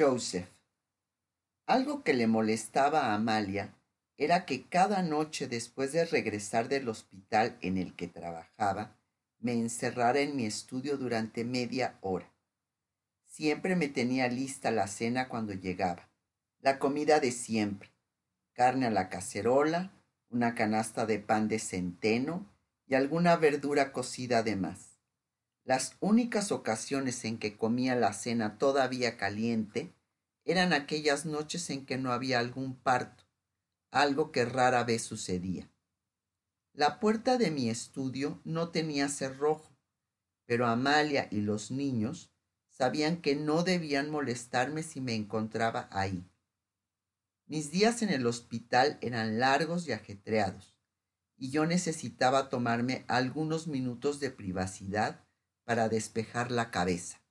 Joseph. Algo que le molestaba a Amalia era que cada noche después de regresar del hospital en el que trabajaba, me encerrara en mi estudio durante media hora. Siempre me tenía lista la cena cuando llegaba, la comida de siempre, carne a la cacerola, una canasta de pan de centeno y alguna verdura cocida además. Las únicas ocasiones en que comía la cena todavía caliente eran aquellas noches en que no había algún parto, algo que rara vez sucedía. La puerta de mi estudio no tenía cerrojo, pero Amalia y los niños sabían que no debían molestarme si me encontraba ahí. Mis días en el hospital eran largos y ajetreados, y yo necesitaba tomarme algunos minutos de privacidad para despejar la cabeza.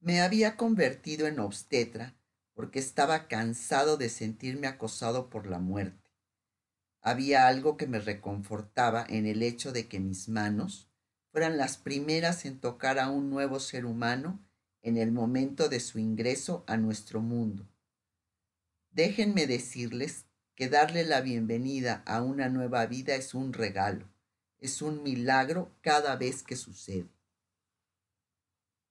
Me había convertido en obstetra porque estaba cansado de sentirme acosado por la muerte. Había algo que me reconfortaba en el hecho de que mis manos fueran las primeras en tocar a un nuevo ser humano en el momento de su ingreso a nuestro mundo. Déjenme decirles que darle la bienvenida a una nueva vida es un regalo, es un milagro cada vez que sucede.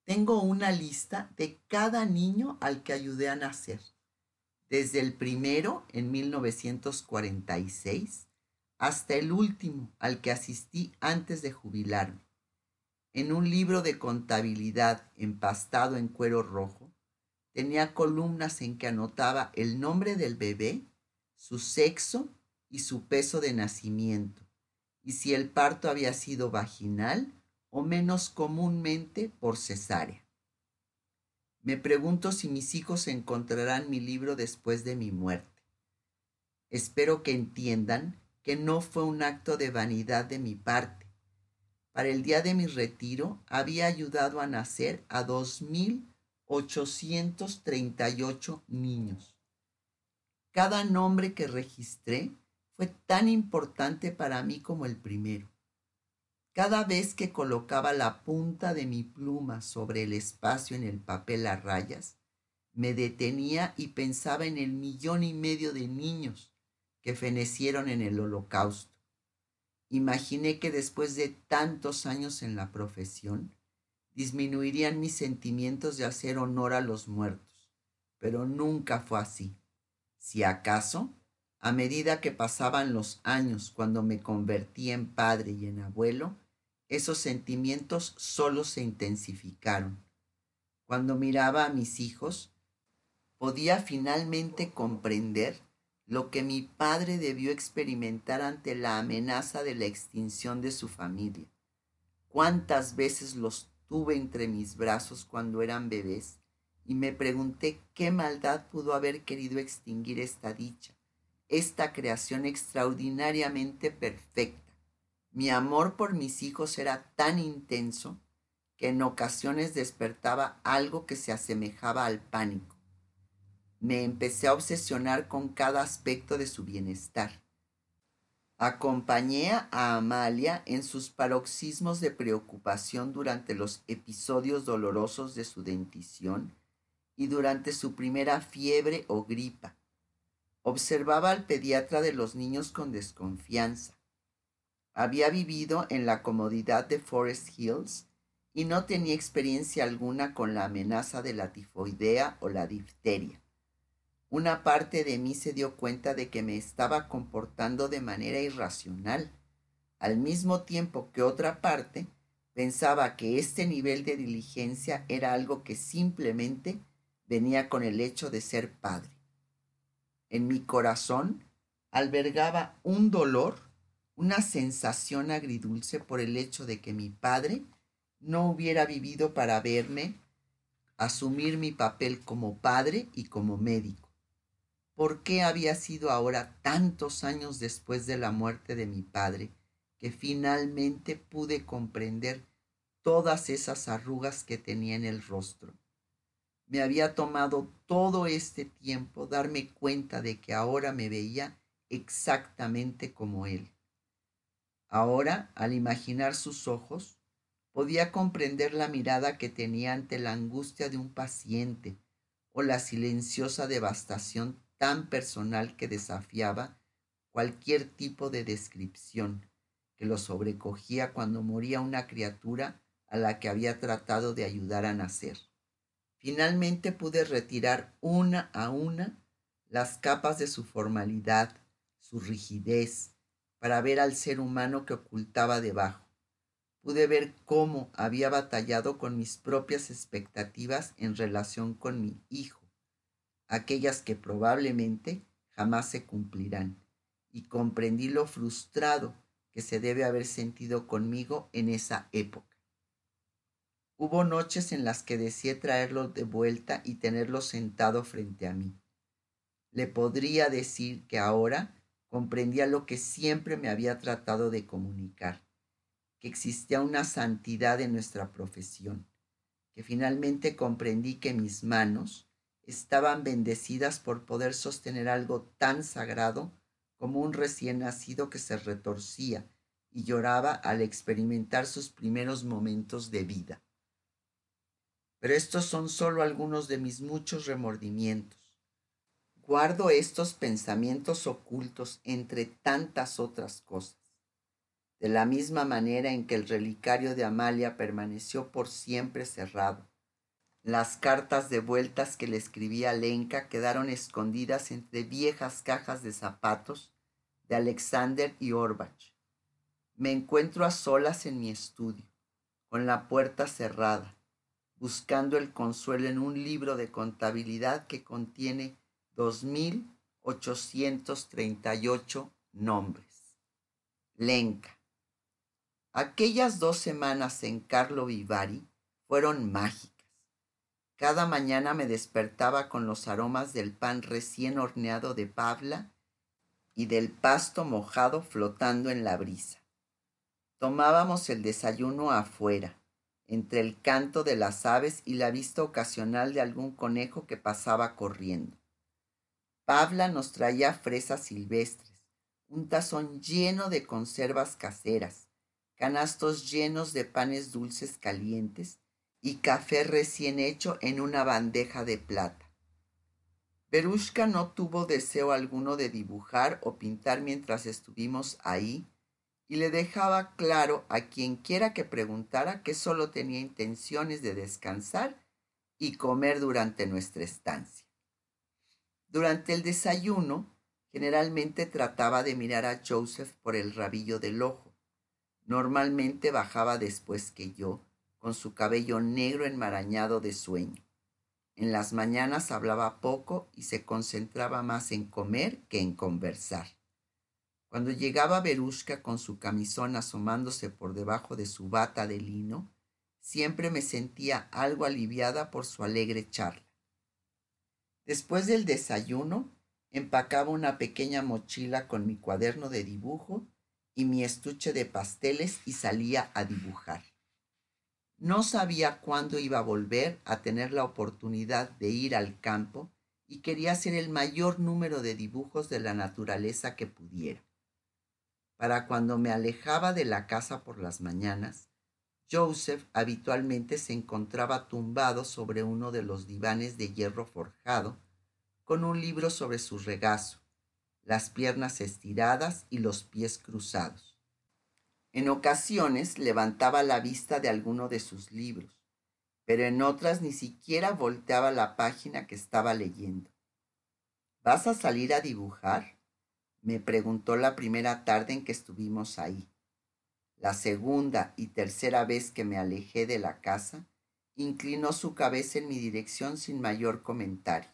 Tengo una lista de cada niño al que ayudé a nacer, desde el primero en 1946 hasta el último al que asistí antes de jubilarme. En un libro de contabilidad empastado en cuero rojo, tenía columnas en que anotaba el nombre del bebé, su sexo y su peso de nacimiento, y si el parto había sido vaginal o menos comúnmente por cesárea. Me pregunto si mis hijos encontrarán mi libro después de mi muerte. Espero que entiendan que no fue un acto de vanidad de mi parte. Para el día de mi retiro había ayudado a nacer a 2.838 niños. Cada nombre que registré fue tan importante para mí como el primero. Cada vez que colocaba la punta de mi pluma sobre el espacio en el papel a rayas, me detenía y pensaba en el millón y medio de niños que fenecieron en el holocausto. Imaginé que después de tantos años en la profesión, disminuirían mis sentimientos de hacer honor a los muertos, pero nunca fue así. Si acaso, a medida que pasaban los años cuando me convertí en padre y en abuelo, esos sentimientos solo se intensificaron. Cuando miraba a mis hijos, podía finalmente comprender lo que mi padre debió experimentar ante la amenaza de la extinción de su familia. Cuántas veces los tuve entre mis brazos cuando eran bebés y me pregunté qué maldad pudo haber querido extinguir esta dicha, esta creación extraordinariamente perfecta mi amor por mis hijos era tan intenso que en ocasiones despertaba algo que se asemejaba al pánico. Me empecé a obsesionar con cada aspecto de su bienestar. Acompañé a Amalia en sus paroxismos de preocupación durante los episodios dolorosos de su dentición y durante su primera fiebre o gripa. Observaba al pediatra de los niños con desconfianza había vivido en la comodidad de Forest Hills y no tenía experiencia alguna con la amenaza de la tifoidea o la difteria. Una parte de mí se dio cuenta de que me estaba comportando de manera irracional, al mismo tiempo que otra parte pensaba que este nivel de diligencia era algo que simplemente venía con el hecho de ser padre. En mi corazón albergaba un dolor una sensación agridulce por el hecho de que mi padre no hubiera vivido para verme asumir mi papel como padre y como médico. ¿Por qué había sido ahora tantos años después de la muerte de mi padre que finalmente pude comprender todas esas arrugas que tenía en el rostro? Me había tomado todo este tiempo darme cuenta de que ahora me veía exactamente como él. Ahora, al imaginar sus ojos, podía comprender la mirada que tenía ante la angustia de un paciente o la silenciosa devastación tan personal que desafiaba cualquier tipo de descripción, que lo sobrecogía cuando moría una criatura a la que había tratado de ayudar a nacer. Finalmente pude retirar una a una las capas de su formalidad, su rigidez, para ver al ser humano que ocultaba debajo. Pude ver cómo había batallado con mis propias expectativas en relación con mi hijo, aquellas que probablemente jamás se cumplirán, y comprendí lo frustrado que se debe haber sentido conmigo en esa época. Hubo noches en las que deseé traerlo de vuelta y tenerlo sentado frente a mí. Le podría decir que ahora comprendía lo que siempre me había tratado de comunicar, que existía una santidad en nuestra profesión, que finalmente comprendí que mis manos estaban bendecidas por poder sostener algo tan sagrado como un recién nacido que se retorcía y lloraba al experimentar sus primeros momentos de vida. Pero estos son solo algunos de mis muchos remordimientos. Guardo estos pensamientos ocultos entre tantas otras cosas. De la misma manera en que el relicario de Amalia permaneció por siempre cerrado, las cartas de vueltas que le escribía Lenka quedaron escondidas entre viejas cajas de zapatos de Alexander y Orbach. Me encuentro a solas en mi estudio, con la puerta cerrada, buscando el consuelo en un libro de contabilidad que contiene 2.838 nombres. Lenca. Aquellas dos semanas en Carlo Vivari fueron mágicas. Cada mañana me despertaba con los aromas del pan recién horneado de Pavla y del pasto mojado flotando en la brisa. Tomábamos el desayuno afuera, entre el canto de las aves y la vista ocasional de algún conejo que pasaba corriendo. Pabla nos traía fresas silvestres, un tazón lleno de conservas caseras, canastos llenos de panes dulces calientes y café recién hecho en una bandeja de plata. Berushka no tuvo deseo alguno de dibujar o pintar mientras estuvimos ahí y le dejaba claro a quien quiera que preguntara que solo tenía intenciones de descansar y comer durante nuestra estancia. Durante el desayuno, generalmente trataba de mirar a Joseph por el rabillo del ojo. Normalmente bajaba después que yo, con su cabello negro enmarañado de sueño. En las mañanas hablaba poco y se concentraba más en comer que en conversar. Cuando llegaba Berushka con su camisón asomándose por debajo de su bata de lino, siempre me sentía algo aliviada por su alegre charla. Después del desayuno, empacaba una pequeña mochila con mi cuaderno de dibujo y mi estuche de pasteles y salía a dibujar. No sabía cuándo iba a volver a tener la oportunidad de ir al campo y quería hacer el mayor número de dibujos de la naturaleza que pudiera. Para cuando me alejaba de la casa por las mañanas, Joseph habitualmente se encontraba tumbado sobre uno de los divanes de hierro forjado, con un libro sobre su regazo, las piernas estiradas y los pies cruzados. En ocasiones levantaba la vista de alguno de sus libros, pero en otras ni siquiera volteaba la página que estaba leyendo. ¿Vas a salir a dibujar? me preguntó la primera tarde en que estuvimos ahí. La segunda y tercera vez que me alejé de la casa, inclinó su cabeza en mi dirección sin mayor comentario.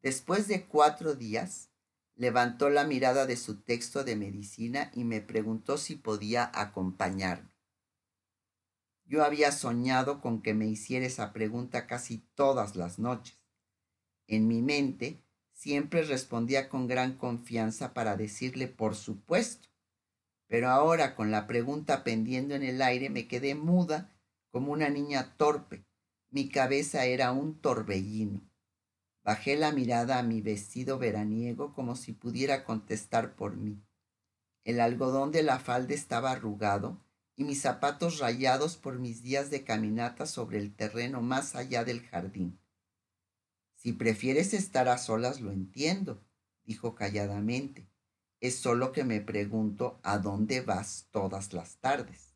Después de cuatro días, levantó la mirada de su texto de medicina y me preguntó si podía acompañarme. Yo había soñado con que me hiciera esa pregunta casi todas las noches. En mi mente siempre respondía con gran confianza para decirle por supuesto. Pero ahora con la pregunta pendiendo en el aire me quedé muda como una niña torpe. Mi cabeza era un torbellino. Bajé la mirada a mi vestido veraniego como si pudiera contestar por mí. El algodón de la falda estaba arrugado y mis zapatos rayados por mis días de caminata sobre el terreno más allá del jardín. Si prefieres estar a solas, lo entiendo, dijo calladamente. Es solo que me pregunto a dónde vas todas las tardes.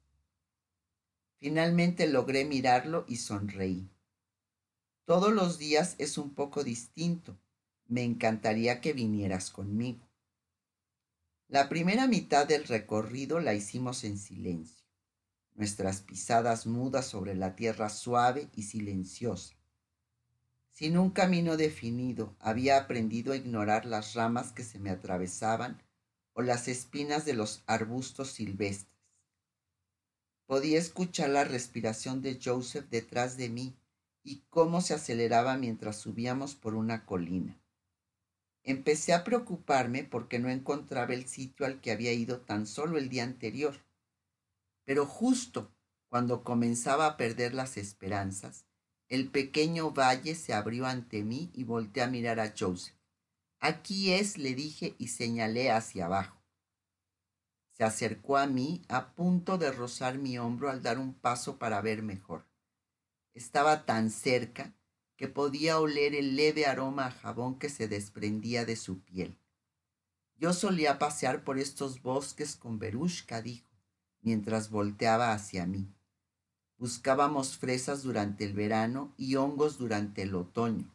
Finalmente logré mirarlo y sonreí. Todos los días es un poco distinto. Me encantaría que vinieras conmigo. La primera mitad del recorrido la hicimos en silencio, nuestras pisadas mudas sobre la tierra suave y silenciosa. Sin un camino definido, había aprendido a ignorar las ramas que se me atravesaban o las espinas de los arbustos silvestres. Podía escuchar la respiración de Joseph detrás de mí y cómo se aceleraba mientras subíamos por una colina. Empecé a preocuparme porque no encontraba el sitio al que había ido tan solo el día anterior. Pero justo cuando comenzaba a perder las esperanzas, el pequeño valle se abrió ante mí y volteé a mirar a Joseph. Aquí es, le dije y señalé hacia abajo. Se acercó a mí a punto de rozar mi hombro al dar un paso para ver mejor. Estaba tan cerca que podía oler el leve aroma a jabón que se desprendía de su piel. Yo solía pasear por estos bosques con Berushka, dijo, mientras volteaba hacia mí. Buscábamos fresas durante el verano y hongos durante el otoño.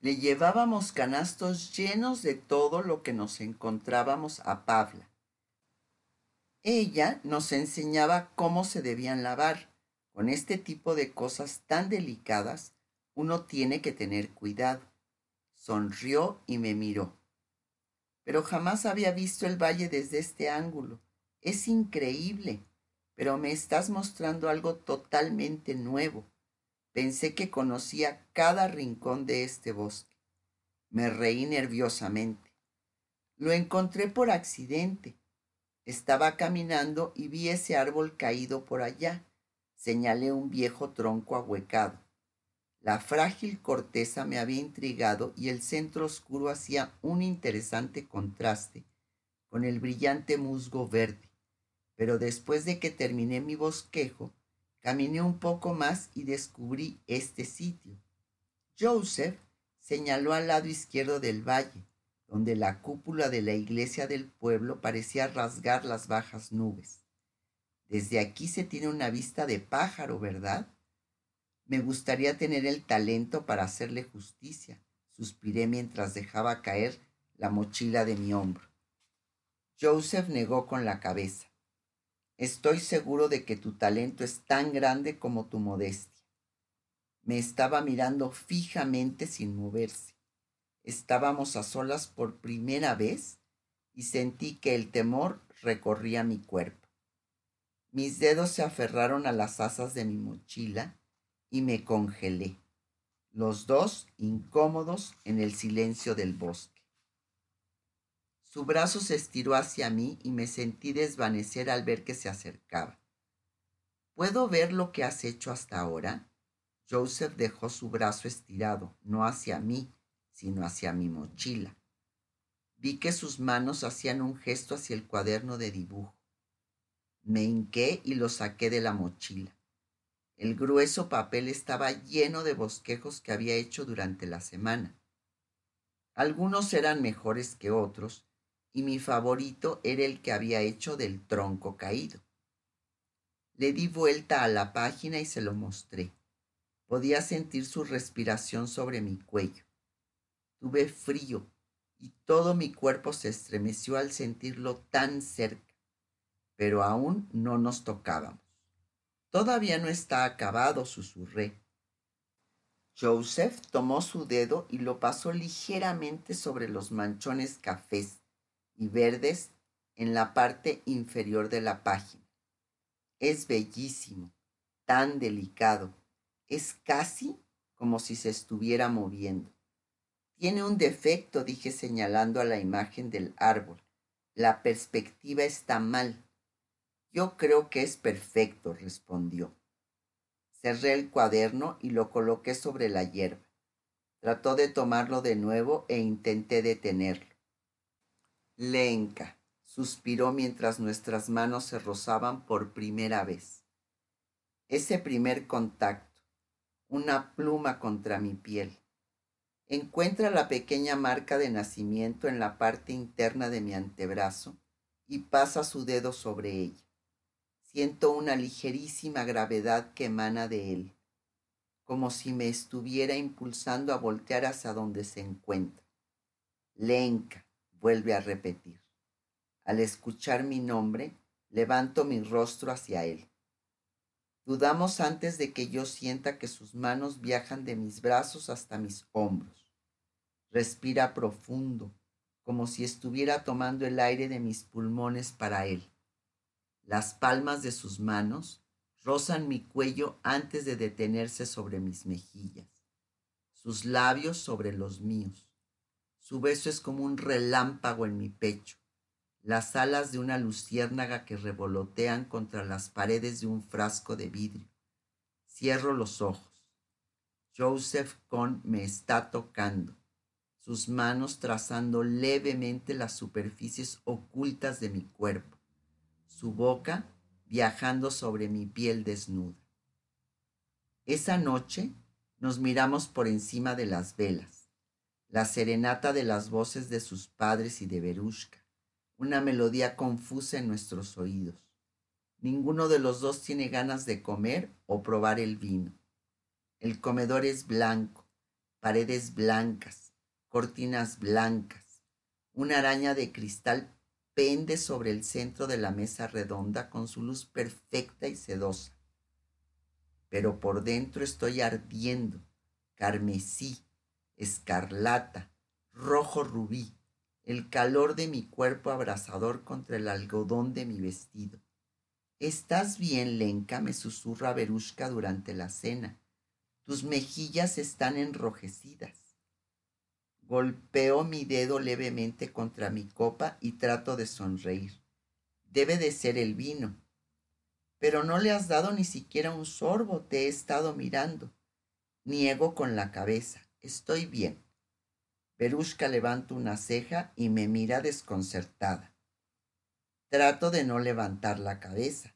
Le llevábamos canastos llenos de todo lo que nos encontrábamos a Pavla. Ella nos enseñaba cómo se debían lavar. Con este tipo de cosas tan delicadas, uno tiene que tener cuidado. Sonrió y me miró. Pero jamás había visto el valle desde este ángulo. Es increíble, pero me estás mostrando algo totalmente nuevo. Pensé que conocía cada rincón de este bosque. Me reí nerviosamente. Lo encontré por accidente. Estaba caminando y vi ese árbol caído por allá. Señalé un viejo tronco ahuecado. La frágil corteza me había intrigado y el centro oscuro hacía un interesante contraste con el brillante musgo verde. Pero después de que terminé mi bosquejo, caminé un poco más y descubrí este sitio. Joseph señaló al lado izquierdo del valle, donde la cúpula de la iglesia del pueblo parecía rasgar las bajas nubes. Desde aquí se tiene una vista de pájaro, ¿verdad? Me gustaría tener el talento para hacerle justicia, suspiré mientras dejaba caer la mochila de mi hombro. Joseph negó con la cabeza. Estoy seguro de que tu talento es tan grande como tu modestia. Me estaba mirando fijamente sin moverse. Estábamos a solas por primera vez y sentí que el temor recorría mi cuerpo. Mis dedos se aferraron a las asas de mi mochila y me congelé, los dos incómodos en el silencio del bosque. Su brazo se estiró hacia mí y me sentí desvanecer al ver que se acercaba. ¿Puedo ver lo que has hecho hasta ahora? Joseph dejó su brazo estirado, no hacia mí, sino hacia mi mochila. Vi que sus manos hacían un gesto hacia el cuaderno de dibujo. Me hinqué y lo saqué de la mochila. El grueso papel estaba lleno de bosquejos que había hecho durante la semana. Algunos eran mejores que otros, y mi favorito era el que había hecho del tronco caído. Le di vuelta a la página y se lo mostré. Podía sentir su respiración sobre mi cuello. Tuve frío y todo mi cuerpo se estremeció al sentirlo tan cerca, pero aún no nos tocábamos. Todavía no está acabado, susurré. Joseph tomó su dedo y lo pasó ligeramente sobre los manchones cafés y verdes en la parte inferior de la página. Es bellísimo, tan delicado. Es casi como si se estuviera moviendo. Tiene un defecto, dije señalando a la imagen del árbol. La perspectiva está mal. Yo creo que es perfecto, respondió. Cerré el cuaderno y lo coloqué sobre la hierba. Trató de tomarlo de nuevo e intenté detenerlo. Lenca, suspiró mientras nuestras manos se rozaban por primera vez. Ese primer contacto, una pluma contra mi piel. encuentra la pequeña marca de nacimiento en la parte interna de mi antebrazo y pasa su dedo sobre ella. Siento una ligerísima gravedad que emana de él, como si me estuviera impulsando a voltear hacia donde se encuentra. Lenka, vuelve a repetir. Al escuchar mi nombre, levanto mi rostro hacia él. Dudamos antes de que yo sienta que sus manos viajan de mis brazos hasta mis hombros. Respira profundo, como si estuviera tomando el aire de mis pulmones para él. Las palmas de sus manos rozan mi cuello antes de detenerse sobre mis mejillas, sus labios sobre los míos. Su beso es como un relámpago en mi pecho, las alas de una luciérnaga que revolotean contra las paredes de un frasco de vidrio. Cierro los ojos. Joseph Kohn me está tocando, sus manos trazando levemente las superficies ocultas de mi cuerpo su boca viajando sobre mi piel desnuda. Esa noche nos miramos por encima de las velas, la serenata de las voces de sus padres y de Berushka, una melodía confusa en nuestros oídos. Ninguno de los dos tiene ganas de comer o probar el vino. El comedor es blanco, paredes blancas, cortinas blancas, una araña de cristal pende sobre el centro de la mesa redonda con su luz perfecta y sedosa. Pero por dentro estoy ardiendo, carmesí, escarlata, rojo rubí, el calor de mi cuerpo abrasador contra el algodón de mi vestido. ¿Estás bien, Lenka? me susurra Berushka durante la cena. Tus mejillas están enrojecidas. Golpeo mi dedo levemente contra mi copa y trato de sonreír. Debe de ser el vino. Pero no le has dado ni siquiera un sorbo, te he estado mirando. Niego con la cabeza. Estoy bien. Perushka levanta una ceja y me mira desconcertada. Trato de no levantar la cabeza.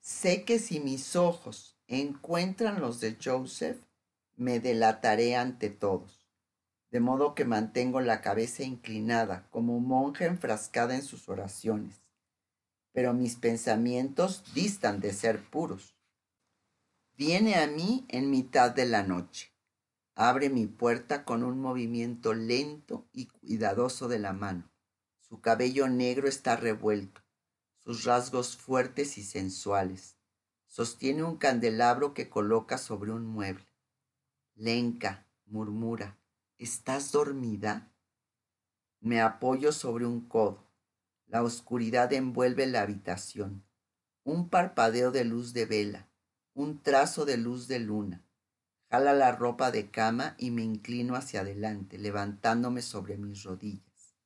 Sé que si mis ojos encuentran los de Joseph, me delataré ante todos de modo que mantengo la cabeza inclinada como monja enfrascada en sus oraciones. Pero mis pensamientos distan de ser puros. Viene a mí en mitad de la noche. Abre mi puerta con un movimiento lento y cuidadoso de la mano. Su cabello negro está revuelto, sus rasgos fuertes y sensuales. Sostiene un candelabro que coloca sobre un mueble. Lenca, murmura, ¿Estás dormida? Me apoyo sobre un codo. La oscuridad envuelve la habitación. Un parpadeo de luz de vela, un trazo de luz de luna. Jala la ropa de cama y me inclino hacia adelante, levantándome sobre mis rodillas.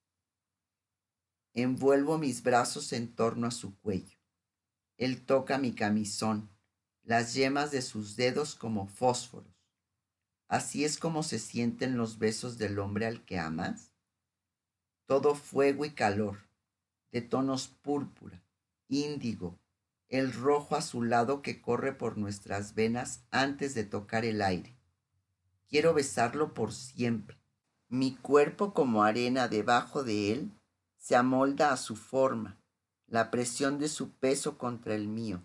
Envuelvo mis brazos en torno a su cuello. Él toca mi camisón, las yemas de sus dedos como fósforos. Así es como se sienten los besos del hombre al que amas. Todo fuego y calor, de tonos púrpura, índigo, el rojo azulado que corre por nuestras venas antes de tocar el aire. Quiero besarlo por siempre. Mi cuerpo como arena debajo de él se amolda a su forma, la presión de su peso contra el mío.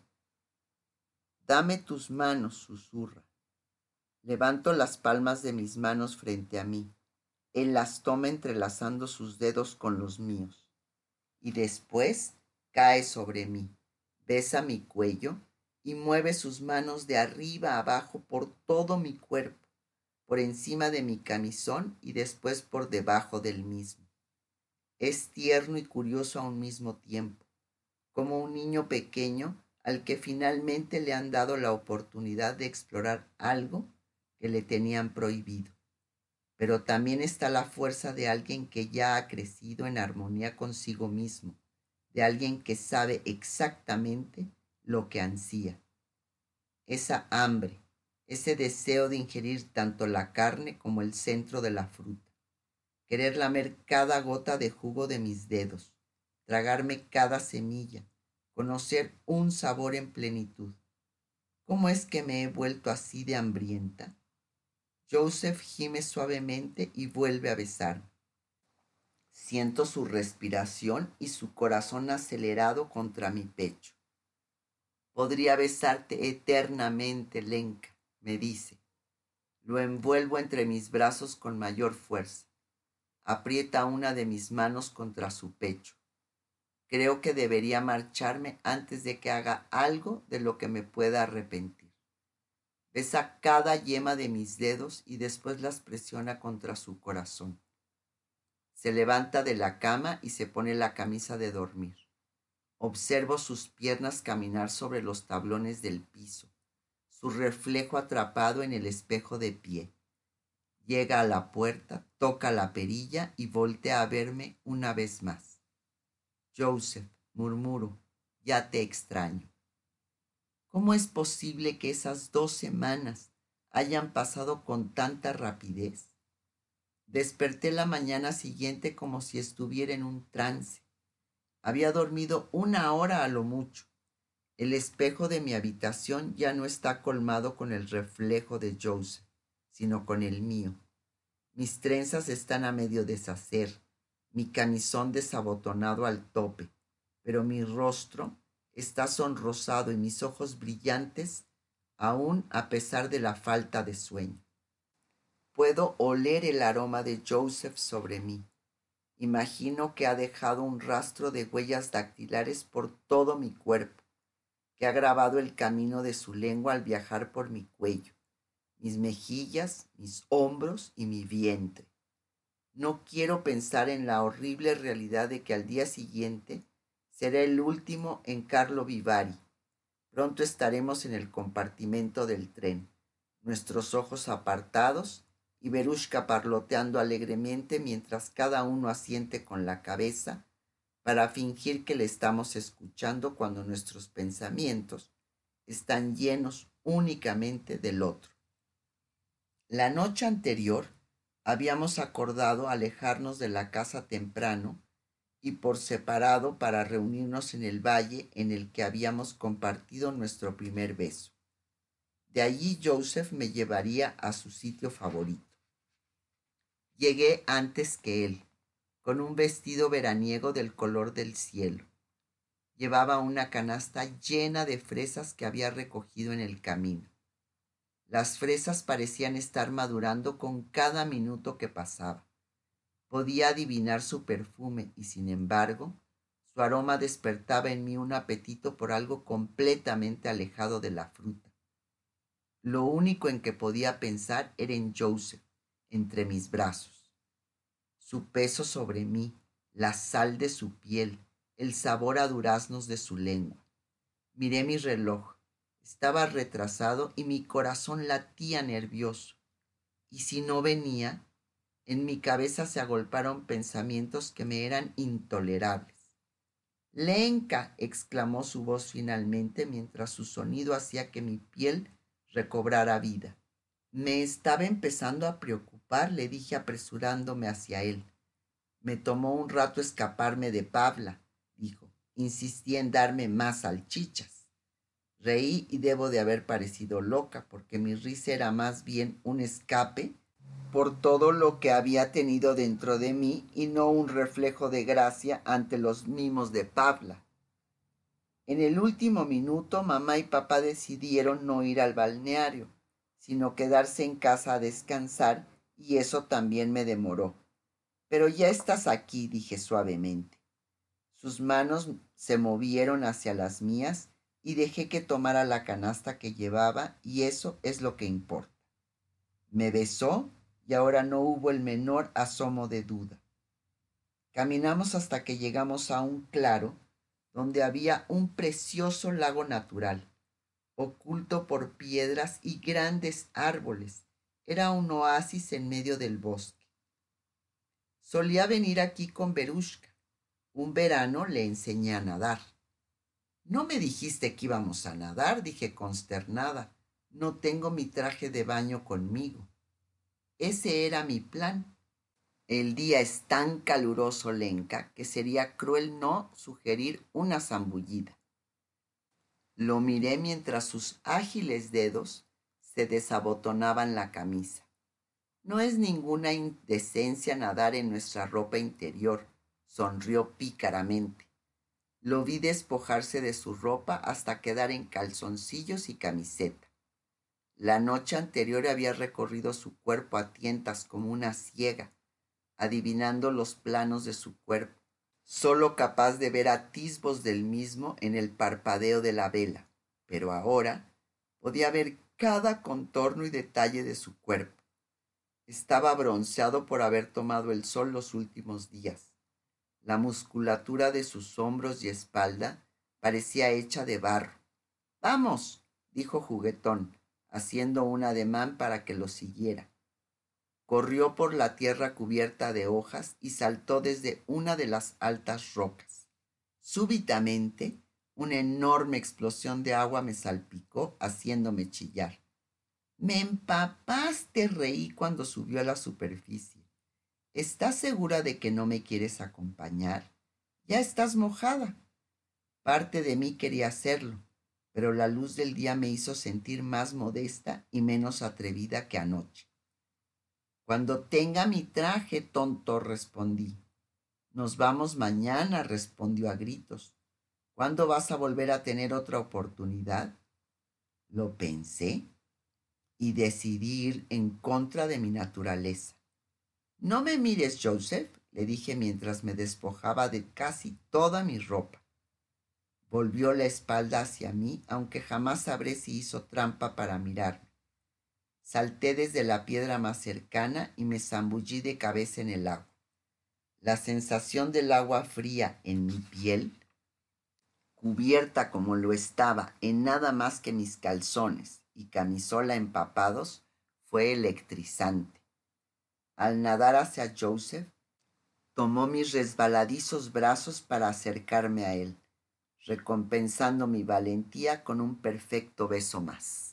Dame tus manos, susurra. Levanto las palmas de mis manos frente a mí. Él las toma entrelazando sus dedos con los míos. Y después cae sobre mí, besa mi cuello y mueve sus manos de arriba abajo por todo mi cuerpo, por encima de mi camisón y después por debajo del mismo. Es tierno y curioso a un mismo tiempo, como un niño pequeño al que finalmente le han dado la oportunidad de explorar algo que le tenían prohibido. Pero también está la fuerza de alguien que ya ha crecido en armonía consigo mismo, de alguien que sabe exactamente lo que ansía. Esa hambre, ese deseo de ingerir tanto la carne como el centro de la fruta, querer lamer cada gota de jugo de mis dedos, tragarme cada semilla, conocer un sabor en plenitud. ¿Cómo es que me he vuelto así de hambrienta? Joseph gime suavemente y vuelve a besarme. Siento su respiración y su corazón acelerado contra mi pecho. Podría besarte eternamente, Lenka, me dice. Lo envuelvo entre mis brazos con mayor fuerza. Aprieta una de mis manos contra su pecho. Creo que debería marcharme antes de que haga algo de lo que me pueda arrepentir. Besa cada yema de mis dedos y después las presiona contra su corazón. Se levanta de la cama y se pone la camisa de dormir. Observo sus piernas caminar sobre los tablones del piso, su reflejo atrapado en el espejo de pie. Llega a la puerta, toca la perilla y voltea a verme una vez más. Joseph, murmuro, ya te extraño. ¿Cómo es posible que esas dos semanas hayan pasado con tanta rapidez? Desperté la mañana siguiente como si estuviera en un trance. Había dormido una hora a lo mucho. El espejo de mi habitación ya no está colmado con el reflejo de Joseph, sino con el mío. Mis trenzas están a medio deshacer mi camisón desabotonado al tope, pero mi rostro está sonrosado y mis ojos brillantes aún a pesar de la falta de sueño. Puedo oler el aroma de Joseph sobre mí. Imagino que ha dejado un rastro de huellas dactilares por todo mi cuerpo, que ha grabado el camino de su lengua al viajar por mi cuello, mis mejillas, mis hombros y mi vientre. No quiero pensar en la horrible realidad de que al día siguiente será el último en Carlo Vivari. Pronto estaremos en el compartimento del tren, nuestros ojos apartados y Berushka parloteando alegremente mientras cada uno asiente con la cabeza para fingir que le estamos escuchando cuando nuestros pensamientos están llenos únicamente del otro. La noche anterior habíamos acordado alejarnos de la casa temprano y por separado para reunirnos en el valle en el que habíamos compartido nuestro primer beso. De allí Joseph me llevaría a su sitio favorito. Llegué antes que él, con un vestido veraniego del color del cielo. Llevaba una canasta llena de fresas que había recogido en el camino. Las fresas parecían estar madurando con cada minuto que pasaba. Podía adivinar su perfume y sin embargo su aroma despertaba en mí un apetito por algo completamente alejado de la fruta. Lo único en que podía pensar era en Joseph, entre mis brazos. Su peso sobre mí, la sal de su piel, el sabor a duraznos de su lengua. Miré mi reloj. Estaba retrasado y mi corazón latía nervioso. Y si no venía, en mi cabeza se agolparon pensamientos que me eran intolerables. Lenka, exclamó su voz finalmente mientras su sonido hacía que mi piel recobrara vida. Me estaba empezando a preocupar, le dije apresurándome hacia él. Me tomó un rato escaparme de Pabla, dijo. Insistí en darme más salchichas. Reí y debo de haber parecido loca, porque mi risa era más bien un escape por todo lo que había tenido dentro de mí y no un reflejo de gracia ante los mimos de Pabla. En el último minuto mamá y papá decidieron no ir al balneario, sino quedarse en casa a descansar y eso también me demoró. Pero ya estás aquí, dije suavemente. Sus manos se movieron hacia las mías y dejé que tomara la canasta que llevaba y eso es lo que importa. Me besó y ahora no hubo el menor asomo de duda. Caminamos hasta que llegamos a un claro donde había un precioso lago natural, oculto por piedras y grandes árboles. Era un oasis en medio del bosque. Solía venir aquí con Berushka. Un verano le enseñé a nadar. No me dijiste que íbamos a nadar, dije consternada. No tengo mi traje de baño conmigo. Ese era mi plan. El día es tan caluroso, Lenca, que sería cruel no sugerir una zambullida. Lo miré mientras sus ágiles dedos se desabotonaban la camisa. No es ninguna indecencia nadar en nuestra ropa interior, sonrió pícaramente. Lo vi despojarse de su ropa hasta quedar en calzoncillos y camiseta. La noche anterior había recorrido su cuerpo a tientas como una ciega, adivinando los planos de su cuerpo, solo capaz de ver atisbos del mismo en el parpadeo de la vela, pero ahora podía ver cada contorno y detalle de su cuerpo. Estaba bronceado por haber tomado el sol los últimos días. La musculatura de sus hombros y espalda parecía hecha de barro. Vamos, dijo juguetón, haciendo un ademán para que lo siguiera. Corrió por la tierra cubierta de hojas y saltó desde una de las altas rocas. Súbitamente, una enorme explosión de agua me salpicó, haciéndome chillar. Me empapaste, reí cuando subió a la superficie. ¿Estás segura de que no me quieres acompañar? Ya estás mojada. Parte de mí quería hacerlo, pero la luz del día me hizo sentir más modesta y menos atrevida que anoche. Cuando tenga mi traje, tonto, respondí. Nos vamos mañana, respondió a gritos. ¿Cuándo vas a volver a tener otra oportunidad? Lo pensé y decidí ir en contra de mi naturaleza. No me mires, Joseph, le dije mientras me despojaba de casi toda mi ropa. Volvió la espalda hacia mí, aunque jamás sabré si hizo trampa para mirarme. Salté desde la piedra más cercana y me zambullí de cabeza en el agua. La sensación del agua fría en mi piel, cubierta como lo estaba en nada más que mis calzones y camisola empapados, fue electrizante. Al nadar hacia Joseph, tomó mis resbaladizos brazos para acercarme a él recompensando mi valentía con un perfecto beso más.